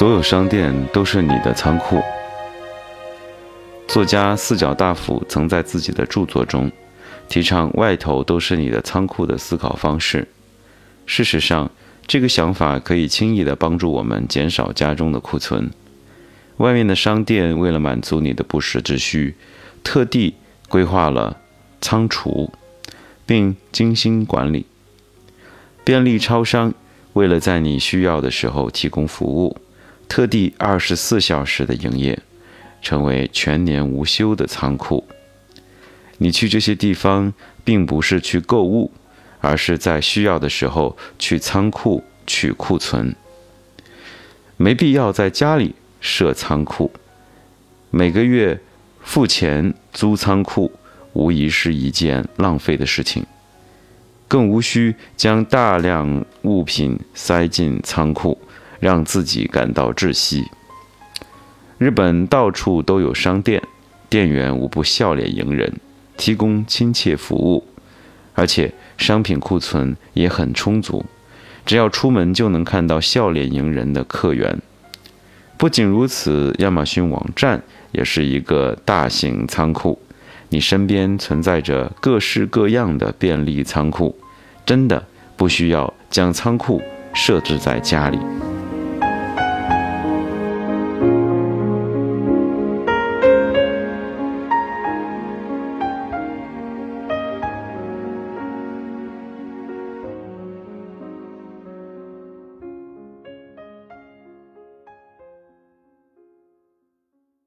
所有商店都是你的仓库。作家四角大辅曾在自己的著作中提倡“外头都是你的仓库”的思考方式。事实上，这个想法可以轻易地帮助我们减少家中的库存。外面的商店为了满足你的不时之需，特地规划了仓储，并精心管理。便利超商为了在你需要的时候提供服务。特地二十四小时的营业，成为全年无休的仓库。你去这些地方，并不是去购物，而是在需要的时候去仓库取库存。没必要在家里设仓库，每个月付钱租仓库，无疑是一件浪费的事情。更无需将大量物品塞进仓库。让自己感到窒息。日本到处都有商店，店员无不笑脸迎人，提供亲切服务，而且商品库存也很充足，只要出门就能看到笑脸迎人的客源。不仅如此，亚马逊网站也是一个大型仓库，你身边存在着各式各样的便利仓库，真的不需要将仓库设置在家里。